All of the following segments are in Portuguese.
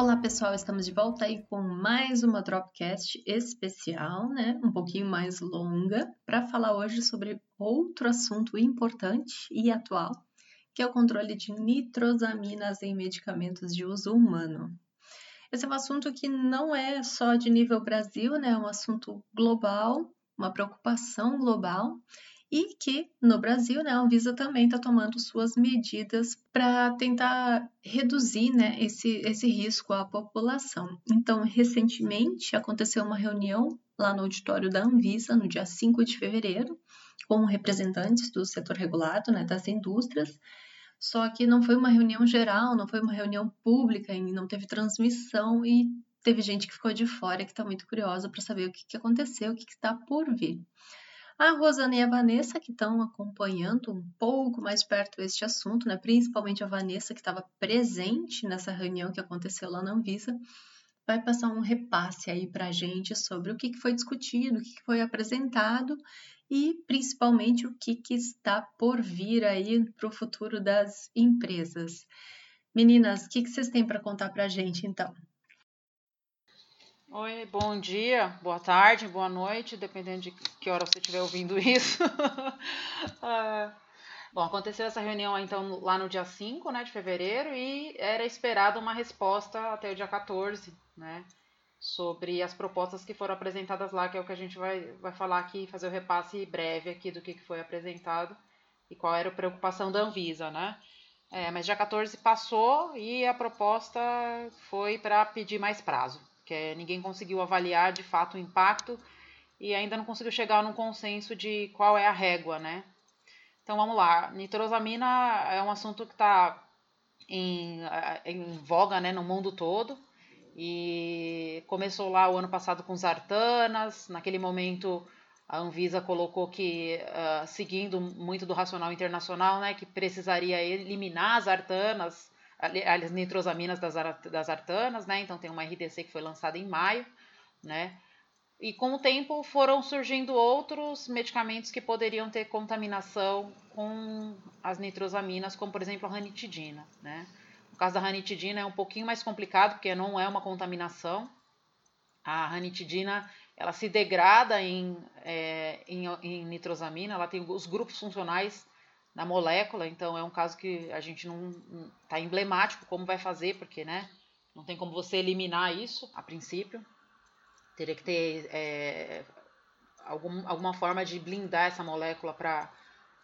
Olá pessoal, estamos de volta aí com mais uma Dropcast especial, né? Um pouquinho mais longa, para falar hoje sobre outro assunto importante e atual, que é o controle de nitrosaminas em medicamentos de uso humano. Esse é um assunto que não é só de nível Brasil, né? É um assunto global, uma preocupação global e que no Brasil né, a Anvisa também está tomando suas medidas para tentar reduzir né, esse, esse risco à população. Então, recentemente aconteceu uma reunião lá no auditório da Anvisa, no dia 5 de fevereiro, com representantes do setor regulado, né, das indústrias, só que não foi uma reunião geral, não foi uma reunião pública, não teve transmissão e teve gente que ficou de fora que está muito curiosa para saber o que, que aconteceu, o que está por vir. A Rosana e a Vanessa, que estão acompanhando um pouco mais perto este assunto, né? principalmente a Vanessa, que estava presente nessa reunião que aconteceu lá na Anvisa, vai passar um repasse aí para a gente sobre o que, foi discutido, o que, foi apresentado e principalmente o que, que está por vir aí para o futuro das empresas. Meninas, o que, que vocês têm para contar para a gente então? Oi, bom dia, boa tarde, boa noite, dependendo de que hora você estiver ouvindo isso. uh, bom, aconteceu essa reunião então lá no dia 5 né, de fevereiro e era esperada uma resposta até o dia 14, né? Sobre as propostas que foram apresentadas lá, que é o que a gente vai, vai falar aqui, fazer o repasse breve aqui do que foi apresentado e qual era a preocupação da Anvisa, né? É, mas dia 14 passou e a proposta foi para pedir mais prazo porque ninguém conseguiu avaliar de fato o impacto e ainda não conseguiu chegar num consenso de qual é a régua, né? Então vamos lá, nitrosamina é um assunto que está em, em voga né, no mundo todo. E começou lá o ano passado com os artanas, naquele momento a Anvisa colocou que, uh, seguindo muito do racional internacional, né, que precisaria eliminar as artanas as nitrosaminas das, das artanas, né? Então tem uma RDC que foi lançada em maio, né? E com o tempo foram surgindo outros medicamentos que poderiam ter contaminação com as nitrosaminas, como por exemplo a ranitidina, né? No caso da ranitidina é um pouquinho mais complicado, porque não é uma contaminação. A ranitidina ela se degrada em, é, em, em nitrosamina, ela tem os grupos funcionais na molécula, então é um caso que a gente não está emblemático como vai fazer, porque né, não tem como você eliminar isso a princípio. Teria que ter é, algum, alguma forma de blindar essa molécula para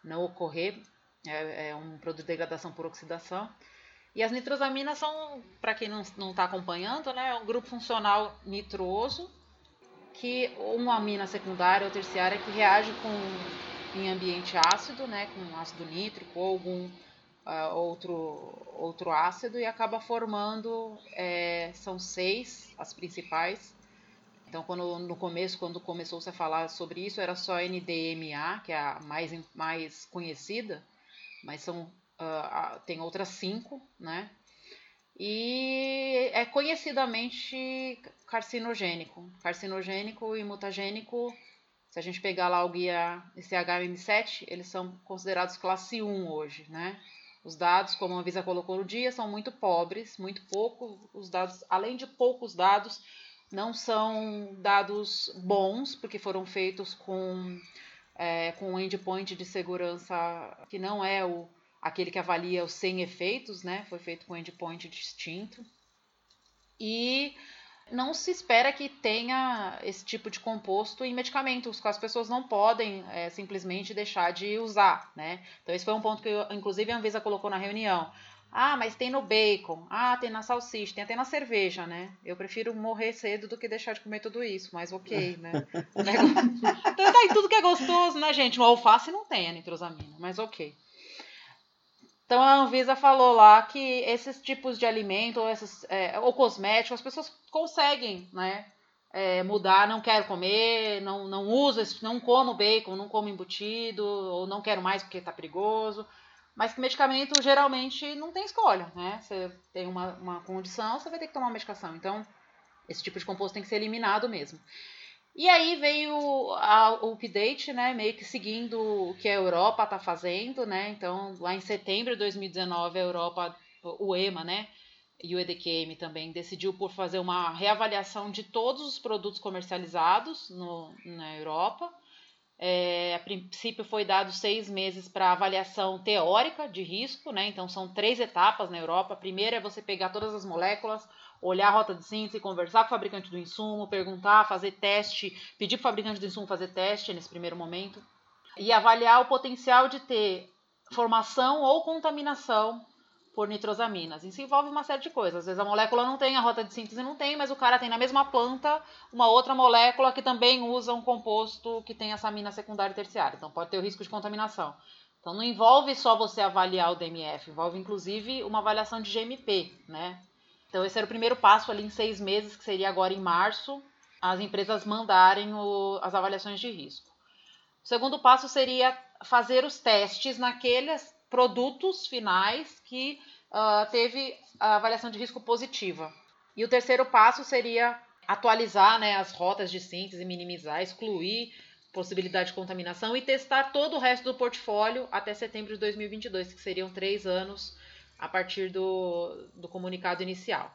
não ocorrer. É, é, um produto de degradação por oxidação. E as nitrosaminas são, para quem não está acompanhando, né, um grupo funcional nitroso, que uma amina secundária ou terciária que reage com em ambiente ácido, né, com ácido nítrico ou algum uh, outro, outro ácido, e acaba formando, é, são seis as principais. Então, quando, no começo, quando começou-se a falar sobre isso, era só NDMA, que é a mais, mais conhecida, mas são, uh, tem outras cinco, né? E é conhecidamente carcinogênico. Carcinogênico e mutagênico se a gente pegar lá o guia CHM7, eles são considerados classe 1 hoje, né? Os dados, como a Visa colocou no dia, são muito pobres, muito pouco. Os dados, além de poucos dados, não são dados bons, porque foram feitos com, é, com um endpoint de segurança que não é o, aquele que avalia os 100 efeitos, né? Foi feito com um endpoint distinto. E não se espera que tenha esse tipo de composto em medicamentos, que as pessoas não podem é, simplesmente deixar de usar, né? Então esse foi um ponto que, eu, inclusive, a Anvisa colocou na reunião. Ah, mas tem no bacon, ah, tem na salsicha, tem até na cerveja, né? Eu prefiro morrer cedo do que deixar de comer tudo isso, mas ok, né? tá em tudo que é gostoso, né, gente? No alface não tem a nitrosamina, mas ok. Então a Anvisa falou lá que esses tipos de alimento ou, esses, é, ou cosméticos, as pessoas conseguem né, é, mudar, não quero comer, não, não uso, não como bacon, não como embutido, ou não quero mais porque está perigoso. Mas que medicamento geralmente não tem escolha, né? Você tem uma, uma condição, você vai ter que tomar uma medicação. Então, esse tipo de composto tem que ser eliminado mesmo. E aí veio a, o update, né, meio que seguindo o que a Europa está fazendo, né? Então, lá em setembro de 2019, a Europa, o EMA, né, e o EDQM também decidiu por fazer uma reavaliação de todos os produtos comercializados no, na Europa. É, a princípio foi dado seis meses para avaliação teórica de risco, né? Então são três etapas na Europa. A primeira é você pegar todas as moléculas, olhar a rota de síntese, conversar com o fabricante do insumo, perguntar, fazer teste, pedir para o fabricante do insumo fazer teste nesse primeiro momento e avaliar o potencial de ter formação ou contaminação por nitrosaminas. Isso envolve uma série de coisas. Às vezes a molécula não tem, a rota de síntese não tem, mas o cara tem na mesma planta uma outra molécula que também usa um composto que tem essa amina secundária e terciária. Então pode ter o risco de contaminação. Então não envolve só você avaliar o DMF, envolve inclusive uma avaliação de GMP, né? Então esse era o primeiro passo ali em seis meses, que seria agora em março, as empresas mandarem o, as avaliações de risco. O segundo passo seria fazer os testes naqueles produtos finais que uh, teve a avaliação de risco positiva. E o terceiro passo seria atualizar né, as rotas de síntese, minimizar, excluir possibilidade de contaminação e testar todo o resto do portfólio até setembro de 2022, que seriam três anos a partir do, do comunicado inicial.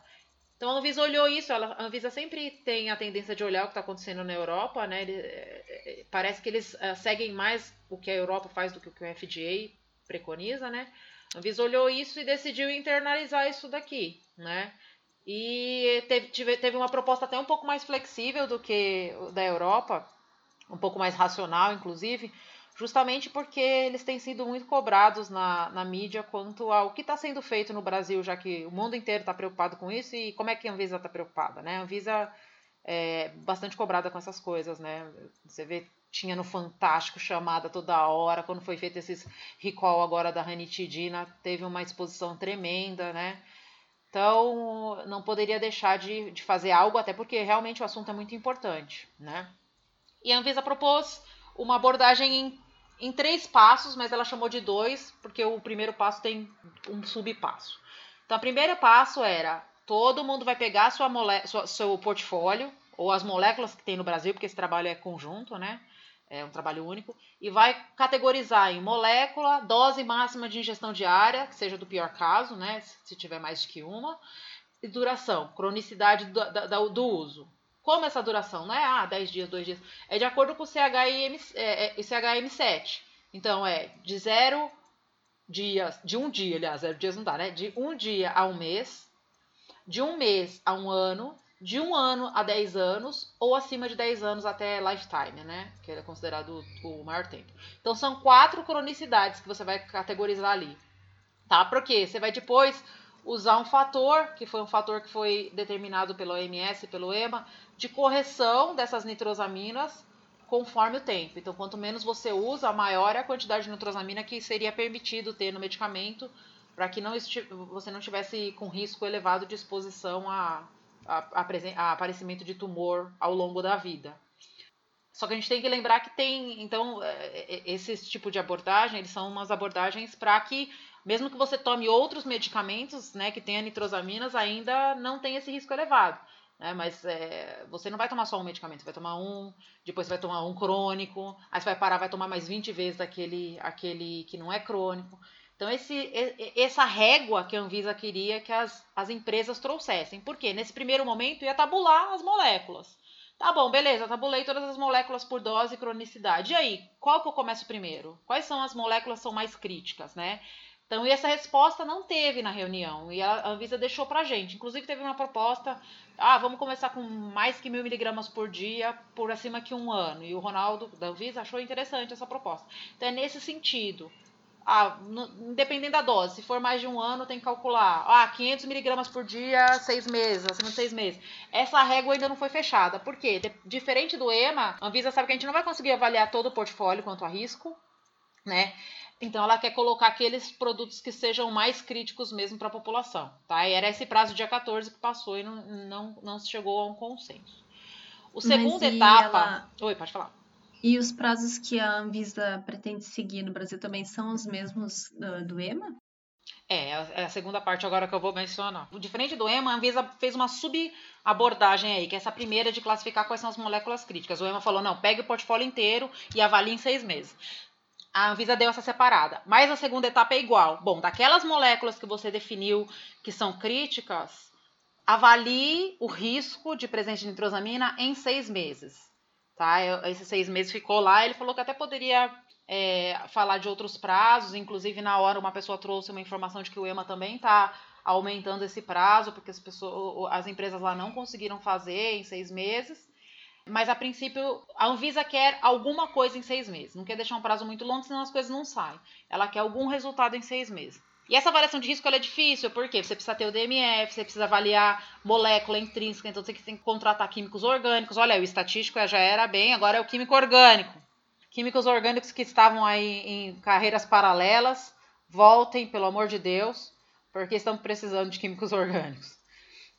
Então a Anvisa olhou isso, ela, a Anvisa sempre tem a tendência de olhar o que está acontecendo na Europa, né? Ele, é, é, parece que eles uh, seguem mais o que a Europa faz do que o que o FDA preconiza, né? A Anvisa olhou isso e decidiu internalizar isso daqui, né? E teve, teve uma proposta até um pouco mais flexível do que da Europa, um pouco mais racional, inclusive, justamente porque eles têm sido muito cobrados na, na mídia quanto ao que está sendo feito no Brasil, já que o mundo inteiro está preocupado com isso e como é que a Anvisa está preocupada, né? A Anvisa é bastante cobrada com essas coisas, né? Você vê, tinha no Fantástico chamada toda hora, quando foi feito esses recall agora da ranitidina, teve uma exposição tremenda, né? Então, não poderia deixar de, de fazer algo, até porque realmente o assunto é muito importante, né? E a Anvisa propôs uma abordagem em, três passos, mas ela chamou de dois, porque o primeiro passo tem um subpasso. Então, o primeiro passo era todo mundo vai pegar sua mole sua, seu portfólio, ou as moléculas que tem no Brasil, porque esse trabalho é conjunto, né? É um trabalho único, e vai categorizar em molécula, dose máxima de ingestão diária, que seja do pior caso, né? Se tiver mais de que uma, e duração, cronicidade do, do, do uso. Como essa duração? Não é ah, 10 dias, 2 dias. É de acordo com o CHM, é, é, CHM7. Então, é de zero dias, de um dia, aliás, zero dias não dá, né? De um dia a um mês, de um mês a um ano, de um ano a 10 anos, ou acima de 10 anos até lifetime, né? Que é considerado o maior tempo. Então, são quatro cronicidades que você vai categorizar ali. Tá? Porque você vai depois usar um fator, que foi um fator que foi determinado pelo OMS pelo EMA, de correção dessas nitrosaminas conforme o tempo. Então, quanto menos você usa, maior é a quantidade de nitrosamina que seria permitido ter no medicamento para que não você não tivesse com risco elevado de exposição a, a, a, a, aparecimento de tumor ao longo da vida. Só que a gente tem que lembrar que tem, então, é, é, esse tipo de abordagem, eles são umas abordagens para que, mesmo que você tome outros medicamentos, né, que tenha nitrosaminas, ainda não tem esse risco elevado. Né? Mas é, você não vai tomar só um medicamento, você vai tomar um, depois você vai tomar um crônico, aí você vai parar, vai tomar mais 20 vezes aquele, aquele que não é crônico. Então, esse, essa régua que a Anvisa queria que as, as empresas trouxessem. Por quê? Nesse primeiro momento ia tabular as moléculas. Tá bom, beleza, tabulei todas as moléculas por dose e cronicidade. E aí, qual que eu começo primeiro? Quais são as moléculas que são mais críticas, né? Então, e essa resposta não teve na reunião, e a Anvisa deixou pra gente. Inclusive, teve uma proposta, ah, vamos começar com mais que mil miligramas por dia, por acima que um ano. E o Ronaldo, da Anvisa, achou interessante essa proposta. Então, é nesse sentido. Ah, no, independendo da dose, se for mais de um ano, tem que calcular. Ah, 500 miligramas por dia, seis meses, acima de seis meses. Essa régua ainda não foi fechada. Por quê? De, diferente do EMA, a Anvisa sabe que a gente não vai conseguir avaliar todo o portfólio quanto a risco, né? Então ela quer colocar aqueles produtos que sejam mais críticos mesmo para a população, tá? E era esse prazo dia 14 que passou e não, não, não se chegou a um consenso. O segunda etapa. Ela... Oi, pode falar. E os prazos que a Anvisa pretende seguir no Brasil também são os mesmos do, do EMA? É, é a segunda parte agora que eu vou mencionar. Diferente do EMA, a Anvisa fez uma subabordagem aí, que é essa primeira de classificar quais são as moléculas críticas. O EMA falou, não, pegue o portfólio inteiro e avalie em seis meses. A Anvisa deu essa separada. Mas a segunda etapa é igual. Bom, daquelas moléculas que você definiu que são críticas, avalie o risco de presença de nitrosamina em seis meses. Tá? Esses seis meses ficou lá. Ele falou que até poderia é, falar de outros prazos. Inclusive, na hora, uma pessoa trouxe uma informação de que o EMA também está aumentando esse prazo, porque as, pessoas, as empresas lá não conseguiram fazer em seis meses. Mas a princípio, a Anvisa quer alguma coisa em seis meses. Não quer deixar um prazo muito longo, senão as coisas não saem. Ela quer algum resultado em seis meses. E essa avaliação de risco é difícil, porque você precisa ter o DMF, você precisa avaliar molécula intrínseca, então você tem que contratar químicos orgânicos. Olha, o estatístico já era bem, agora é o químico orgânico. Químicos orgânicos que estavam aí em carreiras paralelas, voltem, pelo amor de Deus, porque estão precisando de químicos orgânicos.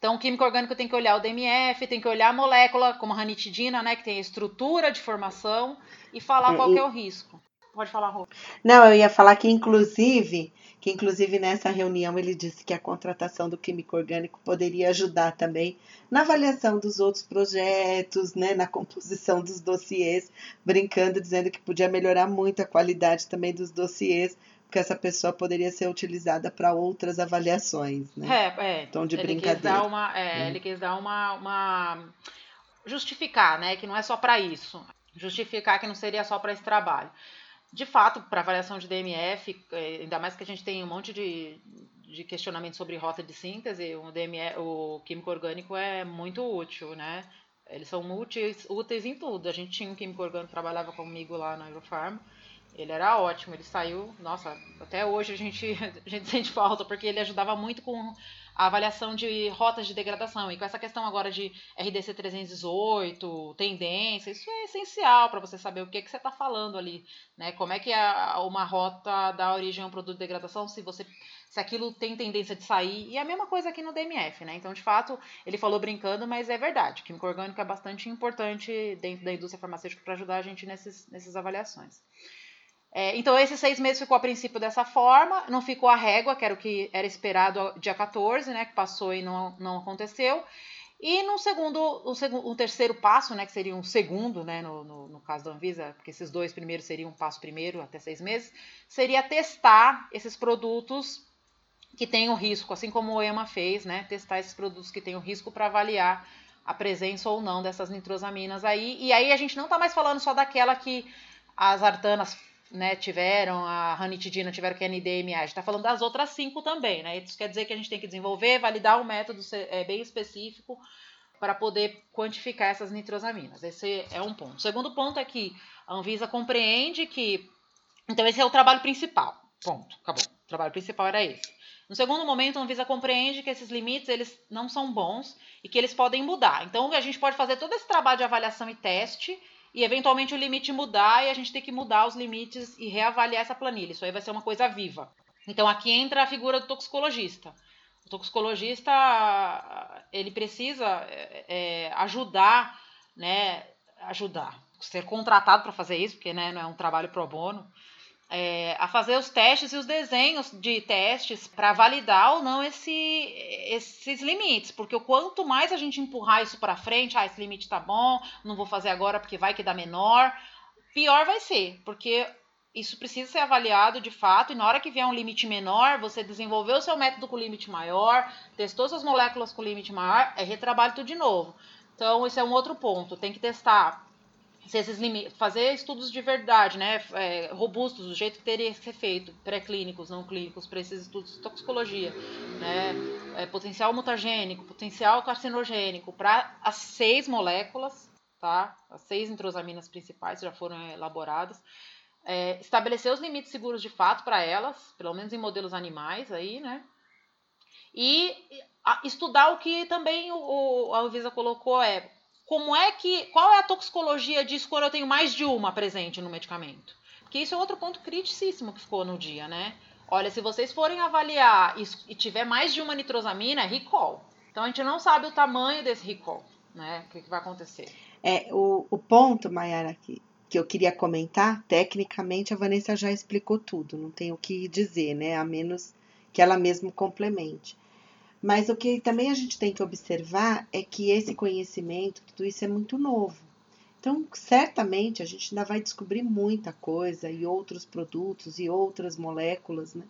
Então, o químico orgânico tem que olhar o DMF, tem que olhar a molécula, como a ranitidina, né, que tem a estrutura de formação, e falar é, qual e... é o risco. Pode falar, Rô. Não, eu ia falar que, inclusive, que inclusive nessa reunião ele disse que a contratação do químico orgânico poderia ajudar também na avaliação dos outros projetos, né, na composição dos dossiês, brincando, dizendo que podia melhorar muito a qualidade também dos dossiês, que essa pessoa poderia ser utilizada para outras avaliações, né? É, é. Então, de ele brincadeira. Quis dar uma, é, hum. Ele quis dar uma, uma... Justificar, né? Que não é só para isso. Justificar que não seria só para esse trabalho. De fato, para avaliação de DMF, é, ainda mais que a gente tem um monte de, de questionamento sobre rota de síntese, o, DMF, o químico orgânico é muito útil, né? Eles são úteis, úteis em tudo. A gente tinha um químico orgânico que trabalhava comigo lá na Eurofarm, ele era ótimo, ele saiu, nossa, até hoje a gente, a gente sente falta, porque ele ajudava muito com a avaliação de rotas de degradação. E com essa questão agora de RDC 318, tendência, isso é essencial para você saber o que, que você está falando ali. Né? Como é que uma rota dá origem a um produto de degradação, se você se aquilo tem tendência de sair. E é a mesma coisa aqui no DMF, né? Então, de fato, ele falou brincando, mas é verdade. Químico orgânico é bastante importante dentro da indústria farmacêutica para ajudar a gente nesses, nessas avaliações. É, então, esses seis meses ficou a princípio dessa forma, não ficou a régua, que era o que era esperado dia 14, né, que passou e não, não aconteceu. E no segundo, o, o terceiro passo, né, que seria um segundo, né, no, no, no, caso da Anvisa, porque esses dois primeiros seriam um passo primeiro, até seis meses, seria testar esses produtos que têm o risco, assim como o EMA fez, né, testar esses produtos que têm o risco para avaliar a presença ou não dessas nitrosaminas aí. E aí a gente não está mais falando só daquela que as artanas né, tiveram, a ranitidina tiveram que NDMA, a gente está falando das outras cinco também, né? Isso quer dizer que a gente tem que desenvolver, validar um método é, bem específico para poder quantificar essas nitrosaminas. Esse é um ponto. O segundo ponto é que a Anvisa compreende que. Então, esse é o trabalho principal. Ponto. Acabou. O trabalho principal era esse. No segundo momento, a Anvisa compreende que esses limites eles não são bons e que eles podem mudar. Então, a gente pode fazer todo esse trabalho de avaliação e teste e eventualmente o limite mudar e a gente tem que mudar os limites e reavaliar essa planilha. Isso aí vai ser uma coisa viva. Então aqui entra a figura do toxicologista. O toxicologista ele precisa é, é ajudar, né, ajudar, ser contratado para fazer isso, porque né, não é um trabalho pro bono é, a fazer os testes e os desenhos de testes para validar ou não esse, esses limites, porque quanto mais a gente empurrar isso para frente, ah, esse limite tá bom, não vou fazer agora porque vai que dá menor, pior vai ser, porque isso precisa ser avaliado de fato, e na hora que vier um limite menor, você desenvolveu o seu método com limite maior, testou suas moléculas com limite maior, é retrabalho tudo de novo. Então, esse é um outro ponto. Tem que testar se esses limites, fazer estudos de verdade, né, é, robustos, do jeito que teria que ser feito, pré-clínicos, não clínicos, para esses estudos de toxicologia, né, é, potencial mutagênico, potencial carcinogênico, para as seis moléculas, tá, as seis entrosaminas principais já foram elaboradas, é, estabelecer os limites seguros de fato para elas, pelo menos em modelos animais aí, né, e estudar o que também o, o a Anvisa colocou é como é que. Qual é a toxicologia disso quando eu tenho mais de uma presente no medicamento? Porque isso é outro ponto criticíssimo que ficou no dia, né? Olha, se vocês forem avaliar e tiver mais de uma nitrosamina, é recall. Então a gente não sabe o tamanho desse recall, né? O que, que vai acontecer. É, o, o ponto, Mayara, que, que eu queria comentar, tecnicamente a Vanessa já explicou tudo, não tem o que dizer, né? A menos que ela mesmo complemente. Mas o que também a gente tem que observar é que esse conhecimento, tudo isso é muito novo. Então, certamente a gente ainda vai descobrir muita coisa e outros produtos e outras moléculas, né?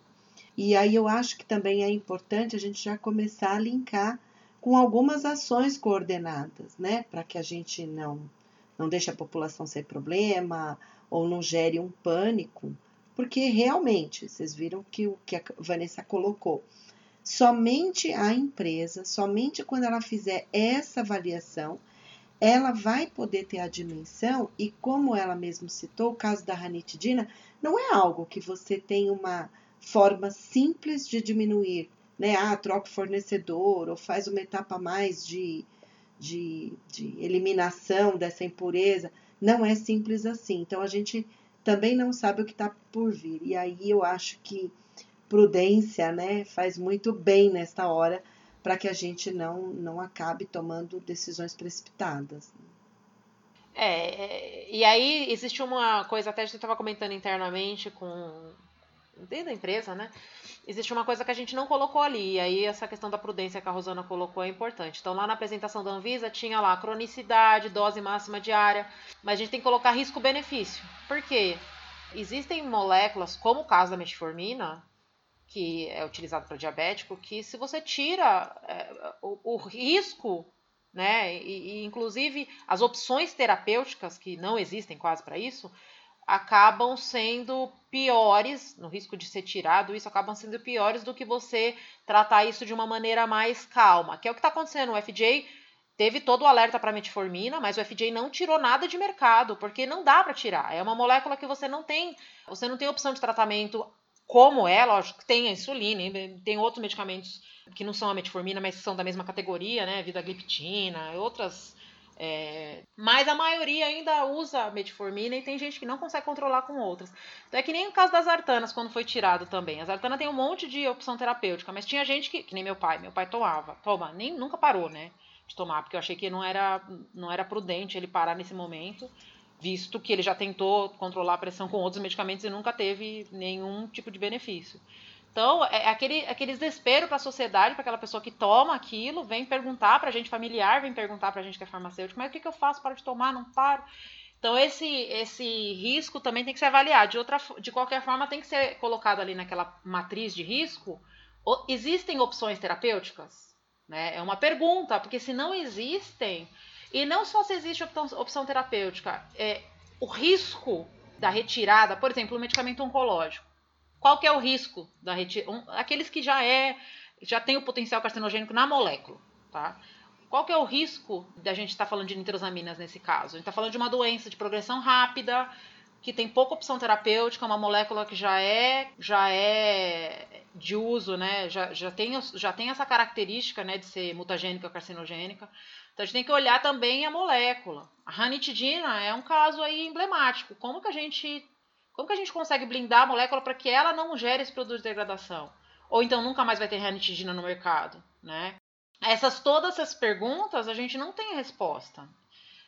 E aí eu acho que também é importante a gente já começar a linkar com algumas ações coordenadas, né? Para que a gente não, não deixe a população ser problema ou não gere um pânico, porque realmente, vocês viram que o que a Vanessa colocou, somente a empresa, somente quando ela fizer essa avaliação, ela vai poder ter a dimensão e como ela mesmo citou, o caso da ranitidina, não é algo que você tem uma forma simples de diminuir, né? Ah, troca o fornecedor ou faz uma etapa mais de, de, de eliminação dessa impureza. Não é simples assim. Então a gente também não sabe o que está por vir. E aí eu acho que prudência, né, faz muito bem nesta hora para que a gente não, não acabe tomando decisões precipitadas. É, e aí existe uma coisa, até a gente estava comentando internamente com dentro da empresa, né? Existe uma coisa que a gente não colocou ali, e aí essa questão da prudência que a Rosana colocou é importante. Então, lá na apresentação da Anvisa tinha lá cronicidade, dose máxima diária, mas a gente tem que colocar risco-benefício. Por quê? Existem moléculas, como o caso da metformina, que é utilizado para diabético, que se você tira é, o, o, risco, né, e, e inclusive as opções terapêuticas, que não existem quase para isso, acabam sendo piores, no risco de ser tirado, isso acabam sendo piores do que você tratar isso de uma maneira mais calma, que é o que está acontecendo. O FDA teve todo o alerta para metformina, mas o FDA não tirou nada de mercado, porque não dá para tirar. É uma molécula que você não tem, você não tem opção de tratamento como é, lógico tem a insulina, tem outros medicamentos que não são a metformina, mas são da mesma categoria, né? Vidagliptina, outras é, mas a maioria ainda usa metformina e tem gente que não consegue controlar com outras. Então é que nem o caso das artanas, quando foi tirado também. As artanas tem um monte de opção terapêutica, mas tinha gente que, que nem meu pai, meu pai tomava, toma, nem nunca parou, né, de tomar, porque eu achei que não era, não era prudente ele parar nesse momento, visto que ele já tentou controlar a pressão com outros medicamentos e nunca teve nenhum tipo de benefício. Então, é aquele, aquele desespero para a sociedade, para aquela pessoa que toma aquilo, vem perguntar para a gente familiar, vem perguntar para a gente que é farmacêutico, mas o que, que eu faço? para de tomar? Não paro? Então, esse, esse risco também tem que ser avaliado. De, outra, de qualquer forma, tem que ser colocado ali naquela matriz de risco. Existem opções terapêuticas? Né? É uma pergunta, porque se não existem, e não só se existe opção, opção terapêutica, é, o risco da retirada, por exemplo, o medicamento oncológico qual que é o risco da retirada? Um, aqueles que já é já tem o potencial carcinogênico na molécula, tá? Qual que é o risco da gente estar tá falando de nitrosaminas nesse caso? A gente está falando de uma doença de progressão rápida, que tem pouca opção terapêutica, uma molécula que já é já é de uso, né? Já, já, tem, já tem essa característica né, de ser mutagênica carcinogênica. Então a gente tem que olhar também a molécula. A ranitidina é um caso aí emblemático. Como que a gente como que a gente consegue blindar a molécula para que ela não gere esse produto de degradação? Ou então nunca mais vai ter ranitidina no mercado, né? Essas todas essas perguntas a gente não tem resposta.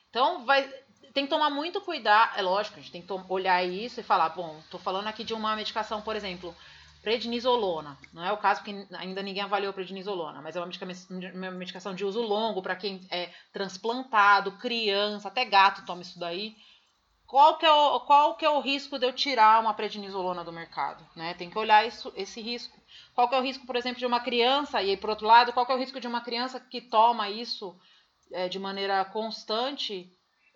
Então vai tem que tomar muito cuidado, é lógico, a gente tem que olhar isso e falar, bom, estou falando aqui de uma medicação, por exemplo, prednisolona. Não é o caso porque ainda ninguém avaliou prednisolona, mas é uma medicação de uso longo para quem é transplantado, criança, até gato toma isso daí qual que, é o, qual que é o risco de eu tirar uma prednisolona do mercado? Né? Tem que olhar isso, esse risco. Qual que é o risco, por exemplo, de uma criança, e aí, por outro lado, qual que é o risco de uma criança que toma isso é, de maneira constante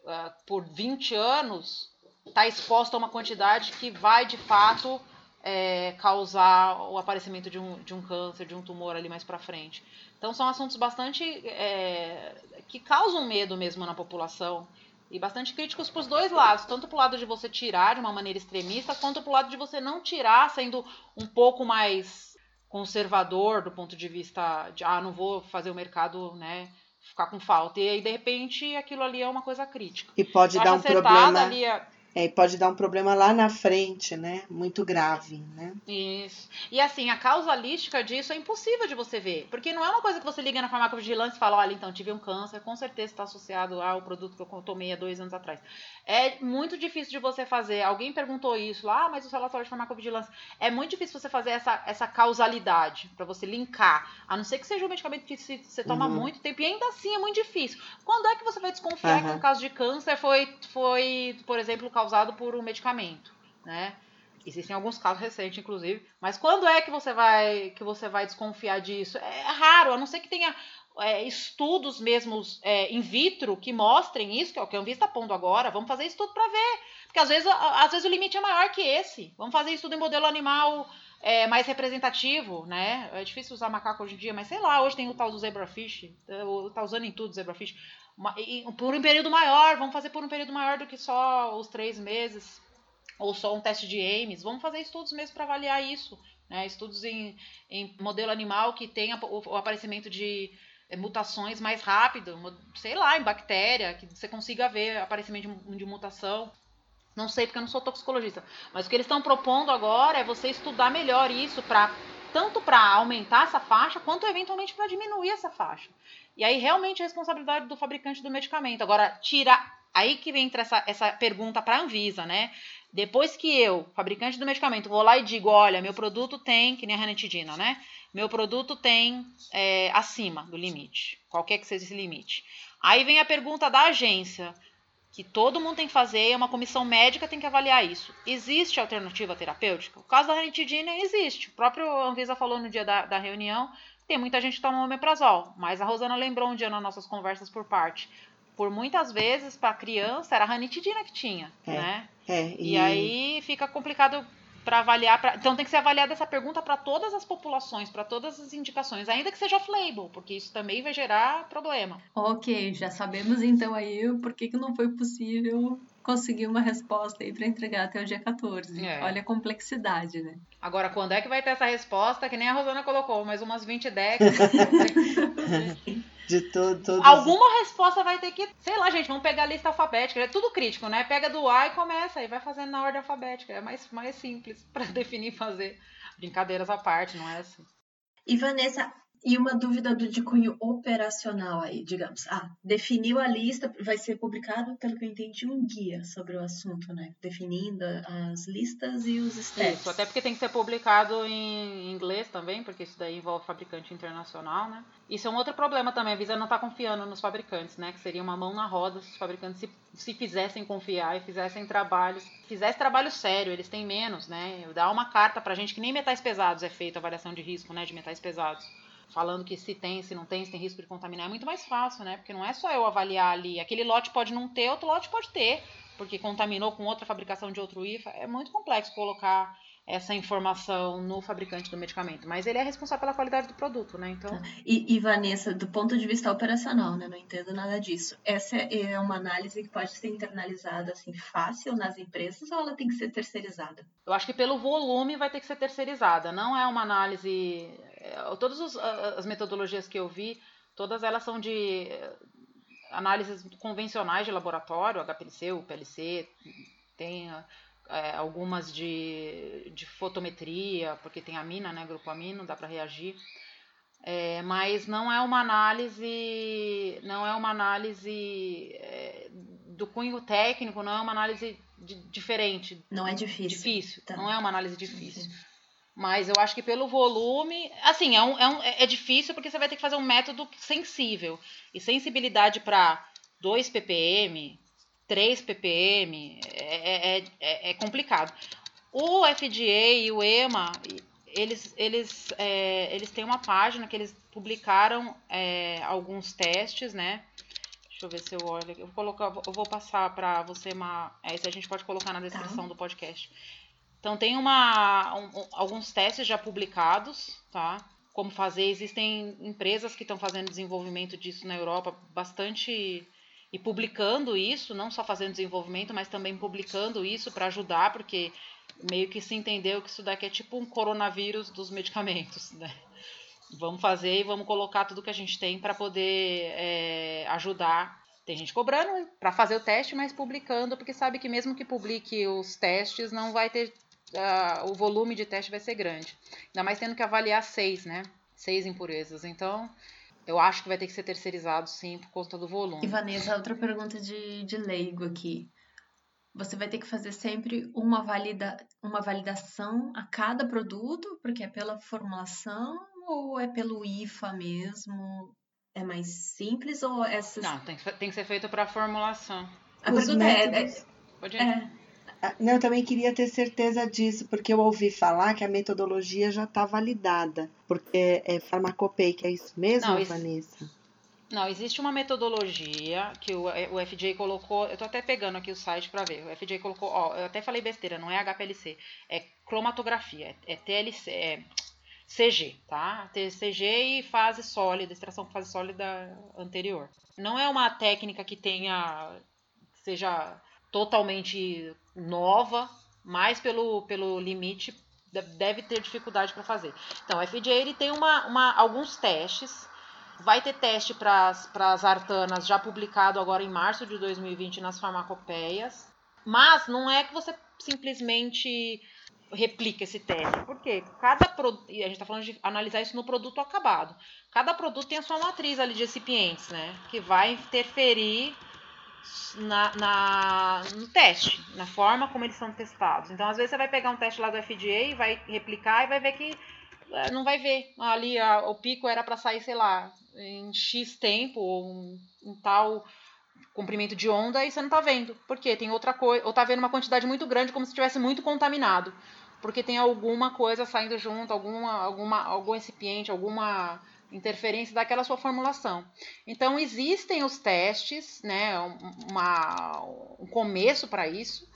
é, por 20 anos, está exposta a uma quantidade que vai, de fato, é, causar o aparecimento de um, de um câncer, de um tumor ali mais para frente. Então, são assuntos bastante é, que causam medo mesmo na população e bastante críticos para os dois lados, tanto para o lado de você tirar de uma maneira extremista, quanto para o lado de você não tirar, sendo um pouco mais conservador do ponto de vista de, ah, não vou fazer o mercado, né, ficar com falta. E aí, de repente, aquilo ali é uma coisa crítica. E pode dar um problema... Ali É, e pode dar um problema lá na frente, né? Muito grave, né? Isso. E assim, a causalística disso é impossível de você ver. Porque não é uma coisa que você liga na farmacovigilância e fala, olha, então, tive um câncer, com certeza está associado ao produto que eu tomei há dois anos atrás. É muito difícil de você fazer. Alguém perguntou isso lá, ah, mas o relatório de farmacovigilância. É muito difícil você fazer essa, essa causalidade, para você linkar. A não ser que seja um medicamento que você toma uhum. muito tempo, e ainda assim é muito difícil. Quando é que você vai desconfiar uhum. que um caso de câncer foi, foi por exemplo, causado por um medicamento, né? Existem alguns casos recentes, inclusive. Mas quando é que você vai que você vai desconfiar disso? É raro, a não ser que tenha é, estudos mesmos é, in vitro que mostrem isso, que é o que a Anvisa está pondo agora. Vamos fazer estudo para ver. Porque às vezes, às vezes o limite é maior que esse. Vamos fazer estudo em modelo animal é, mais representativo, né? É difícil usar macaco hoje em dia, mas sei lá, hoje tem o tal do zebrafish, tá usando em tudo zebrafish por um período maior, vamos fazer por um período maior do que só os três meses, ou só um teste de Ames, vamos fazer estudos mesmo para avaliar isso, né? estudos em, em modelo animal que tenha o, o aparecimento de é, mutações mais rápido, sei lá, em bactéria, que você consiga ver aparecimento de, de mutação. Não sei porque eu não sou toxicologista, mas o que eles estão propondo agora é você estudar melhor isso para tanto para aumentar essa faixa quanto eventualmente para diminuir essa faixa. E aí realmente é responsabilidade do fabricante do medicamento. Agora, tira. Aí que entra essa, essa pergunta para a Anvisa, né? Depois que eu, fabricante do medicamento, vou lá e digo, olha, meu produto tem, que nem a ranitidina, né? Meu produto tem é, acima do limite, qualquer que seja esse limite. Aí vem a pergunta da agência, que todo mundo tem que fazer, uma comissão médica tem que avaliar isso. Existe alternativa terapêutica? O caso da ranitidina existe. O próprio Anvisa falou no dia da, da reunião tem muita gente que toma omeprazol, mas a Rosana lembrou um dia nas nossas conversas por parte. Por muitas vezes, para criança, era a ranitidina que tinha, é, né? É, e... e aí fica complicado para avaliar. Pra... Então tem que ser avaliada essa pergunta para todas as populações, para todas as indicações, ainda que seja off-label, porque isso também vai gerar problema. Ok, já sabemos então aí por que, que não foi possível conseguir uma resposta aí para entregar até o dia 14. É. Olha a complexidade, né? Agora, quando é que vai ter essa resposta? Que nem a Rosana colocou, mais umas 20 décadas. De todo, todos... Alguma resposta vai ter que. Sei lá, gente, vamos pegar a lista alfabética. É tudo crítico, né? Pega do A e começa, e vai fazendo na ordem alfabética. É mais, mais simples para definir e fazer. Brincadeiras à parte, não é assim. E Vanessa, e uma dúvida do de cunho operacional aí, digamos. Ah, definiu a lista, vai ser publicado, pelo que eu entendi, um guia sobre o assunto, né? Definindo as listas e os steps. Isso, até porque tem que ser publicado em inglês também, porque isso daí envolve fabricante internacional, né? Isso é um outro problema também, a Visa não está confiando nos fabricantes, né? Que seria uma mão na roda se os fabricantes se, se fizessem confiar e fizessem trabalhos, fizesse trabalho sério, eles têm menos, né? Dá uma carta pra gente que nem metais pesados é feita avaliação de risco, né? De metais pesados falando que se tem, se não tem, se tem risco de contaminar, é muito mais fácil, né? Porque não é só eu avaliar ali. Aquele lote pode não ter, outro lote pode ter, porque contaminou com outra fabricação de outro IFA. É muito complexo colocar essa informação no fabricante do medicamento, mas ele é responsável pela qualidade do produto, né? Então. Tá. E, e, Vanessa, do ponto de vista operacional, né? Não entendo nada disso. Essa é uma análise que pode ser internalizada assim fácil nas empresas ou ela tem que ser terceirizada? Eu acho que pelo volume vai ter que ser terceirizada. Não é uma análise. É, todas as metodologias que eu vi, todas elas são de eh, análises convencionais de laboratório, HPLC, UPLC, tem é, algumas de, de fotometria, porque tem amina, né, grupo amino, dá para reagir. É, mas não é uma análise, não é uma análise é, do cunho técnico, não é uma análise de, diferente. Não é difícil. Difícil, tá. não é uma análise difícil. Mas eu acho que pelo volume, assim, é, um, é, um, é difícil porque você vai ter que fazer um método sensível. E sensibilidade para 2 ppm, 3 ppm, é, é, é, é complicado. O FDA e o EMA, eles, eles, é, eles têm uma página que eles publicaram é, alguns testes, né? Deixa eu ver se eu olho. Eu vou, colocar, eu vou passar para você uma. Esse a gente pode colocar na descrição tá. do podcast. Então tem uma, um, alguns testes já publicados, tá? Como fazer. Existem empresas que estão fazendo desenvolvimento disso na Europa bastante e publicando isso, não só fazendo desenvolvimento, mas também publicando isso para ajudar, porque meio que se entendeu que isso daqui é tipo um coronavírus dos medicamentos, né? Vamos fazer e vamos colocar tudo que a gente tem para poder é, ajudar Tem gente cobrando para fazer o teste, mas publicando, porque sabe que mesmo que publique os testes, não vai ter. Uh, o volume de teste vai ser grande. Ainda mais tendo que avaliar seis, né? Seis impurezas. Então, eu acho que vai ter que ser terceirizado, sim, por conta do volume. E Vanessa, outra pergunta de, de leigo aqui. Você vai ter que fazer sempre uma, valida, uma validação a cada produto, porque é pela formulação ou é pelo IFA mesmo? É mais simples ou essas. Não, tem que, tem que ser feito para formulação. A Os pergunta é, métodos... é, Pode ir. É. Ah, não, eu também queria ter certeza disso, porque eu ouvi falar que a metodologia já está validada, porque é farmacopeica, é isso mesmo, não, Vanessa? Não, existe uma metodologia que o, o FDA colocou, eu estou até pegando aqui o site para ver, o FDA colocou, ó, eu até falei besteira, não é HPLC, é cromatografia, é, é TLC, é CG, tá? CG e fase sólida, extração com fase sólida anterior. Não é uma técnica que tenha seja totalmente nova, mas pelo, pelo limite deve ter dificuldade para fazer. Então, o FDA ele tem uma, uma, alguns testes. Vai ter teste para as artanas já publicado agora em março de 2020 nas farmacopeias. Mas não é que você simplesmente replica esse teste. Porque cada produto, a gente está falando de analisar isso no produto acabado. Cada produto tem a sua matriz ali de recipientes, né? Que vai interferir na, na, no teste, na forma como eles são testados. Então, às vezes, você vai pegar um teste lá do FDA, vai replicar e vai ver que é, não vai ver. Ali a, o pico era para sair, sei lá, em X tempo, ou um, um tal comprimento de onda, e você não está vendo. Por quê? Tem outra coisa, ou está vendo uma quantidade muito grande, como se estivesse muito contaminado porque tem alguma coisa saindo junto, alguma, alguma, algum recipiente, alguma interferência daquela sua formulação. Então existem os testes, né, uma, um começo para isso,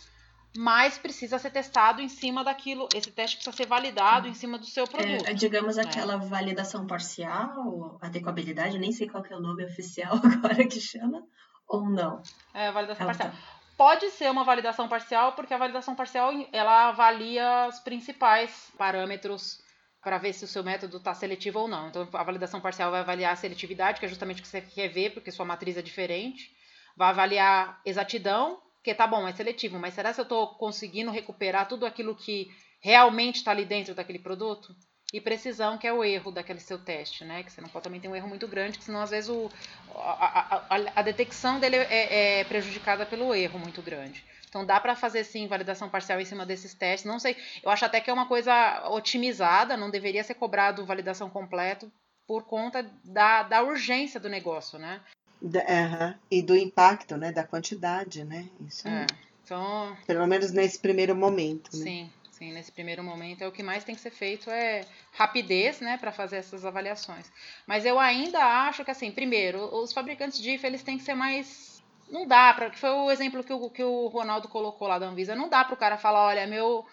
mas precisa ser testado em cima daquilo. Esse teste precisa ser validado em cima do seu produto. É, digamos né? aquela validação parcial, adequabilidade, nem sei qual é o nome oficial agora que chama, ou não? É, validação parcial. Tá. Pode ser uma validação parcial, porque a validação parcial ela avalia os principais parâmetros para ver se o seu método está seletivo ou não. Então, a validação parcial vai avaliar a seletividade, que é justamente o que você quer ver, porque sua matriz é diferente. Vai avaliar exatidão, que tá bom, é seletivo, mas será que eu estou conseguindo recuperar tudo aquilo que realmente está ali dentro daquele produto? e precisão, que é o erro daquele seu teste, né? Que você não pode também ter um erro muito grande, que senão às vezes o, a, a, a detecção dele é, é, prejudicada pelo erro muito grande. Então dá para fazer sim validação parcial em cima desses testes. Não sei, eu acho até que é uma coisa otimizada, não deveria ser cobrado validação completa por conta da, da urgência do negócio, né? Da. E do impacto, né? Da quantidade, né? Isso é. Então, Pelo menos nesse primeiro momento. Né? Sim assim, nesse primeiro momento, é o que mais tem que ser feito é rapidez, né, para fazer essas avaliações. Mas eu ainda acho que, assim, primeiro, os fabricantes de IFA, eles têm que ser mais não dá para que foi o exemplo que o, que o Ronaldo colocou lá da Anvisa não dá para o cara falar olha meu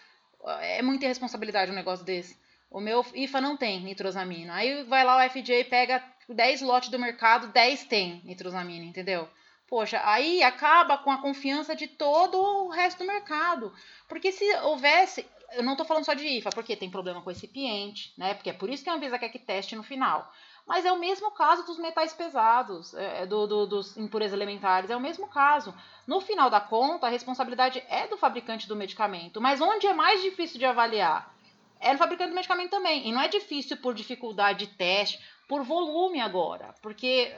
é muita irresponsabilidade um negócio desse o meu IFA não tem nitrosamina aí vai lá o FDA pega 10 lotes do mercado 10 tem nitrosamina entendeu Poxa, aí acaba com a confiança de todo o resto do mercado. Porque se houvesse. Eu não estou falando só de IFA, porque tem problema com recipiente, né? Porque é por isso que a Anvisa quer que teste no final. Mas é o mesmo caso dos metais pesados, é, do, do, dos impurezas elementares, é o mesmo caso. No final da conta, a responsabilidade é do fabricante do medicamento. Mas onde é mais difícil de avaliar? É no fabricante do medicamento também. E não é difícil por dificuldade de teste, por volume agora. Porque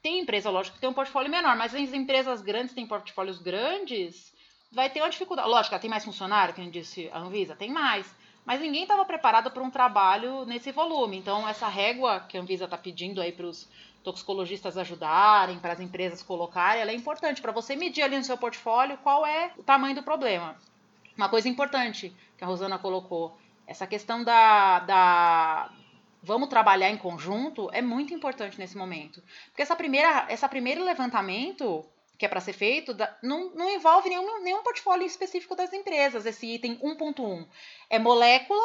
tem empresa, lógico, que tem um portfólio menor, mas as empresas grandes têm portfólios grandes, vai ter uma dificuldade. Lógico, tem mais funcionário, que a gente disse a Anvisa, tem mais. Mas ninguém estava preparado para um trabalho nesse volume. Então, essa régua que a Anvisa está pedindo aí para os toxicologistas ajudarem, para as empresas colocarem, ela é importante para você medir ali no seu portfólio qual é o tamanho do problema. Uma coisa importante que a Rosana colocou, essa questão da, da, vamos trabalhar em conjunto é muito importante nesse momento. Porque essa primeira, essa primeiro levantamento que é para ser feito não, não envolve nenhum, nenhum portfólio específico das empresas. Esse item 1.1 é molécula,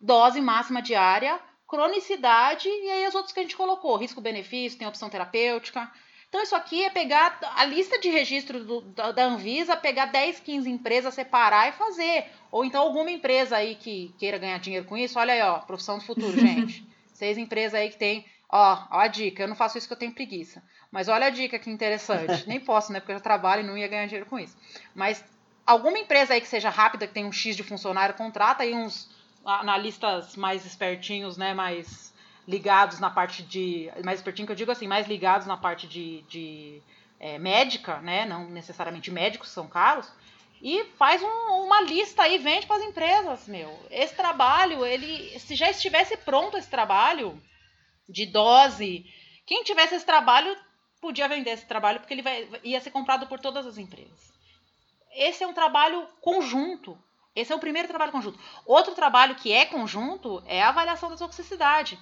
dose máxima diária, cronicidade e aí os outros que a gente colocou, risco-benefício, tem opção terapêutica. Então, isso aqui é pegar a lista de registro do, da, da, Anvisa, pegar 10, 15 empresas, separar e fazer. Ou então alguma empresa aí que queira ganhar dinheiro com isso, olha aí, ó, profissão do futuro, gente. Seis empresas aí que tem, ó, ó a dica, eu não faço isso que eu tenho preguiça. Mas olha a dica que interessante. Nem posso, né? Porque eu já trabalho e não ia ganhar dinheiro com isso. Mas alguma empresa aí que seja rápida, que tem um X de funcionário, contrata aí uns analistas mais espertinhos, né? Mais ligados na parte de. Mais espertinho que eu digo assim, mais ligados na parte de, de é, médica, né? Não necessariamente médicos são caros. E faz um, uma lista aí, vende para as empresas, meu. Esse trabalho, ele. Se já estivesse pronto esse trabalho de dose, quem tivesse esse trabalho podia vender esse trabalho, porque ele vai, ia ser comprado por todas as empresas. Esse é um trabalho conjunto. Esse é o primeiro trabalho conjunto. Outro trabalho que é conjunto é a avaliação da toxicidade.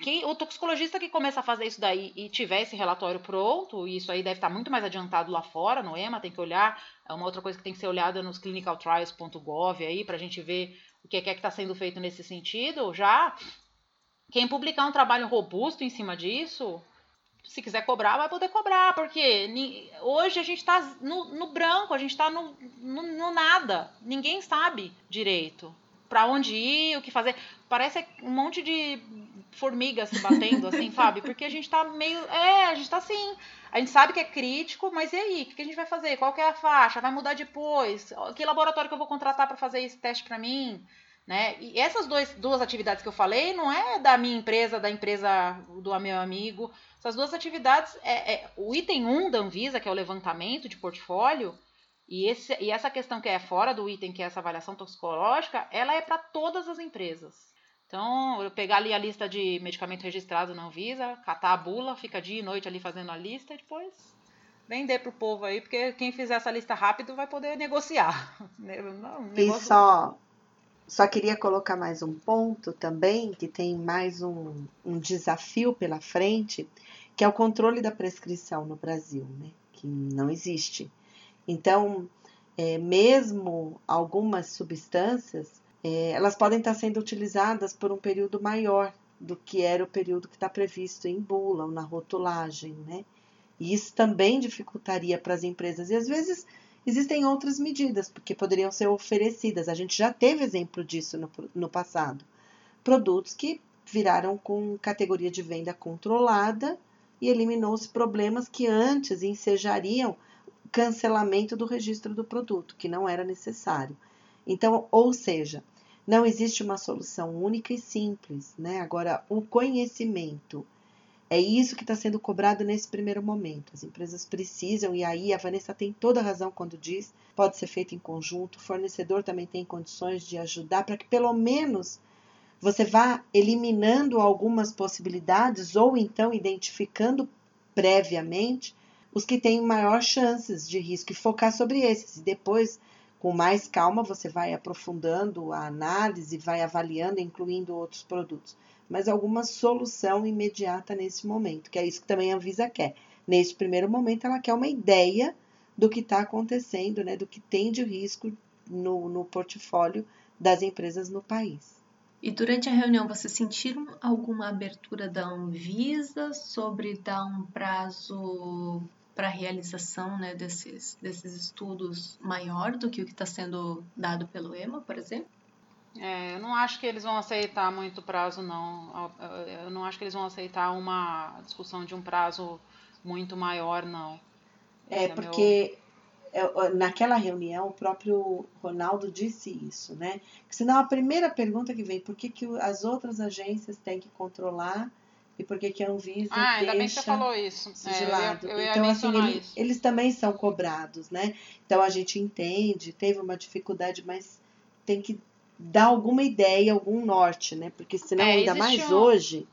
Quem, o toxicologista que começa a fazer isso daí e tiver esse relatório pronto, e isso aí deve estar muito mais adiantado lá fora, no EMA, tem que olhar, é uma outra coisa que tem que ser olhada nos clinicaltrials.gov aí, para a gente ver o que é que está sendo feito nesse sentido, já quem publicar um trabalho robusto em cima disso, se quiser cobrar, vai poder cobrar, porque hoje a gente está no, no, branco, a gente está no, no, no, nada. Ninguém sabe direito para onde ir, o que fazer. Parece um monte de formigas se batendo, assim, sabe? Porque a gente está meio. É, a gente está assim. A gente sabe que é crítico, mas e aí? O que a gente vai fazer? Qual é a faixa? Vai mudar depois? Que laboratório que eu vou contratar para fazer esse teste para mim? Né? E essas dois, duas atividades que eu falei não é da minha empresa, da empresa do meu amigo. Essas duas atividades, é, é o item 1 um da Anvisa, que é o levantamento de portfólio, e, esse, e essa questão que é fora do item, que é essa avaliação toxicológica, ela é para todas as empresas. Então, eu pegar ali a lista de medicamento registrado na Anvisa, catar a bula, fica dia e noite ali fazendo a lista e depois vender para o povo aí, porque quem fizer essa lista rápido vai poder negociar. Não, E só, só queria colocar mais um ponto também, que tem mais um, um desafio pela frente, que é o controle da prescrição no Brasil, né? que não existe. Então, é, mesmo algumas substâncias, é, elas podem estar sendo utilizadas por um período maior do que era o período que está previsto em bula ou na rotulagem, né? E isso também dificultaria para as empresas. E às vezes Existem outras medidas, porque poderiam ser oferecidas. A gente já teve exemplo disso no, no passado. Produtos que viraram com categoria de venda controlada e eliminou-se problemas que antes ensejariam cancelamento do registro do produto, que não era necessário. Então, ou seja, não existe uma solução única e simples, né? Agora, o conhecimento é isso que está sendo cobrado nesse primeiro momento. As empresas precisam, e aí a Vanessa tem toda a razão quando diz, pode ser feito em conjunto, o fornecedor também tem condições de ajudar para que pelo menos você vá eliminando algumas possibilidades ou então identificando previamente os que têm maior chances de risco e focar sobre esses. E depois, com mais calma, você vai aprofundando a análise, vai avaliando, incluindo outros produtos mas alguma solução imediata nesse momento, que é isso que também a Anvisa quer. Nesse primeiro momento, ela quer uma ideia do que está acontecendo, né, do que tem de risco no, no portfólio das empresas no país. E durante a reunião, vocês sentiram alguma abertura da Anvisa sobre dar um prazo para a realização né, desses, desses estudos maior do que o que está sendo dado pelo EMA, por exemplo? É, eu não acho que eles vão aceitar muito prazo, não. Eu não acho que eles vão aceitar uma discussão de um prazo muito maior, não. É, é porque meu... naquela reunião o próprio Ronaldo disse isso, né? Senão a primeira pergunta que vem, por que, que as outras agências têm que controlar e por que, que a Anvisa ah, ainda bem que você falou isso. Sigilado. É, eu ia, eu ia então, assim, ele, eles também são cobrados, né? Então a gente entende, teve uma dificuldade, mas tem que dar alguma ideia, algum norte, né? Porque senão, é, ainda mais um... hoje,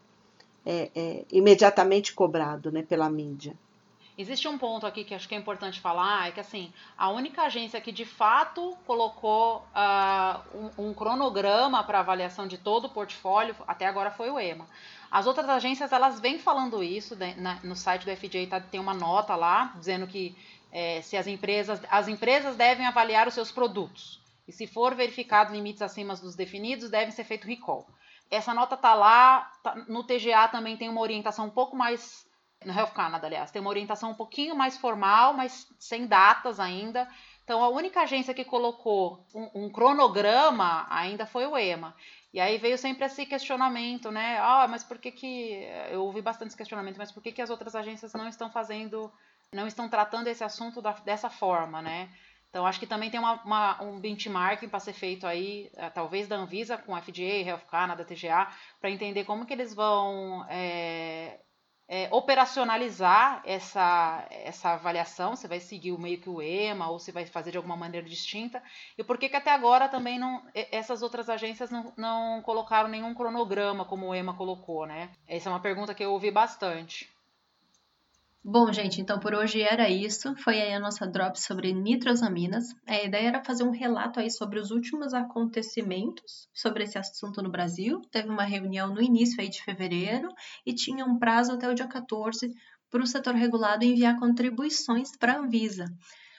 é, é, imediatamente cobrado né, pela mídia. Existe um ponto aqui que acho que é importante falar, é que assim, a única agência que de fato colocou uh, um, um, cronograma para avaliação de todo o portfólio, até agora foi o EMA. As outras agências, elas vêm falando isso, né, na, no site do FJ tá, tem uma nota lá, dizendo que é, se as empresas, as empresas devem avaliar os seus produtos. E se for verificado limites acima dos definidos, deve ser feito recall. Essa nota está lá, tá, no TGA também tem uma orientação um pouco mais, no Health Canada, aliás, tem uma orientação um pouquinho mais formal, mas sem datas ainda. Então, a única agência que colocou um, um cronograma ainda foi o EMA. E aí veio sempre esse questionamento, né? Ah, mas por que que eu ouvi bastante esse questionamento, mas por que que as outras agências não estão fazendo, não estão tratando esse assunto da, dessa forma, né? Então, acho que também tem uma, uma, um benchmarking para ser feito aí, eh, talvez da Anvisa com FDA, Health Canada, TGA, para entender como que eles vão é, é, operacionalizar essa, essa avaliação, se vai seguir o meio que o EMA ou se vai fazer de alguma maneira distinta, e por que, que até agora também não, essas outras agências não, não colocaram nenhum cronograma como o EMA colocou, né? Essa é uma pergunta que eu ouvi bastante. Bom, gente, então por hoje era isso. Foi aí a nossa drop sobre nitrosaminas. A ideia era fazer um relato aí sobre os últimos acontecimentos sobre esse assunto no Brasil. Teve uma reunião no início aí de fevereiro e tinha um prazo até o dia 14 para o setor regulado enviar contribuições para a Anvisa.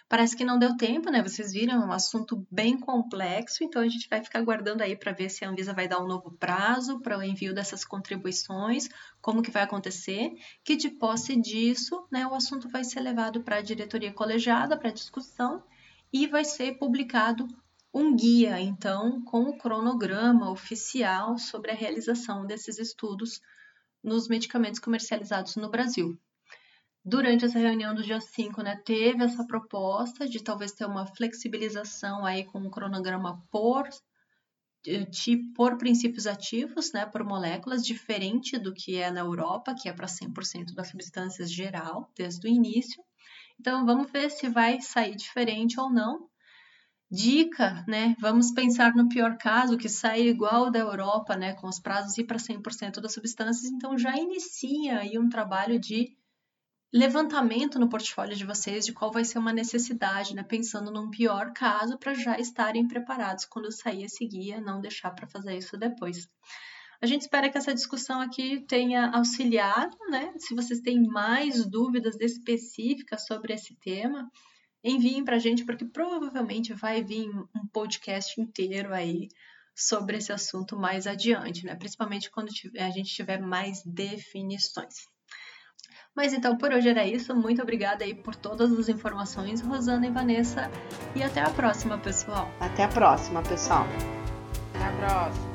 Parece que não deu tempo, né? Vocês viram, é um assunto bem complexo, então a gente vai ficar aguardando aí para ver se a Anvisa vai dar um novo prazo para o envio dessas contribuições, como que vai acontecer, que de posse disso, né, o assunto vai ser levado para a diretoria colegiada para discussão e vai ser publicado um guia, então, com o cronograma oficial sobre a realização desses estudos nos medicamentos comercializados no Brasil durante essa reunião do dia 5, né, teve essa proposta de talvez ter uma flexibilização aí com um cronograma por tipo, por princípios ativos, né, por moléculas, diferente do que é na Europa, que é para 100% das substâncias geral, desde o início. Então, vamos ver se vai sair diferente ou não. Dica, né? Vamos pensar no pior caso, que sai igual da Europa, né? Com os prazos ir para 100% das substâncias. Então, já inicia aí um trabalho de levantamento no portfólio de vocês de qual vai ser uma necessidade, né? Pensando num pior caso para já estarem preparados quando sair esse guia, não deixar para fazer isso depois. A gente espera que essa discussão aqui tenha auxiliado, né? Se vocês têm mais dúvidas específicas sobre esse tema, enviem para a gente, porque provavelmente vai vir um podcast inteiro aí sobre esse assunto mais adiante, né? Principalmente quando a gente tiver mais definições. Mas então por hoje era isso. Muito obrigada aí por todas as informações, Rosana e Vanessa. E até a próxima, pessoal. Até a próxima, pessoal. Até a próxima.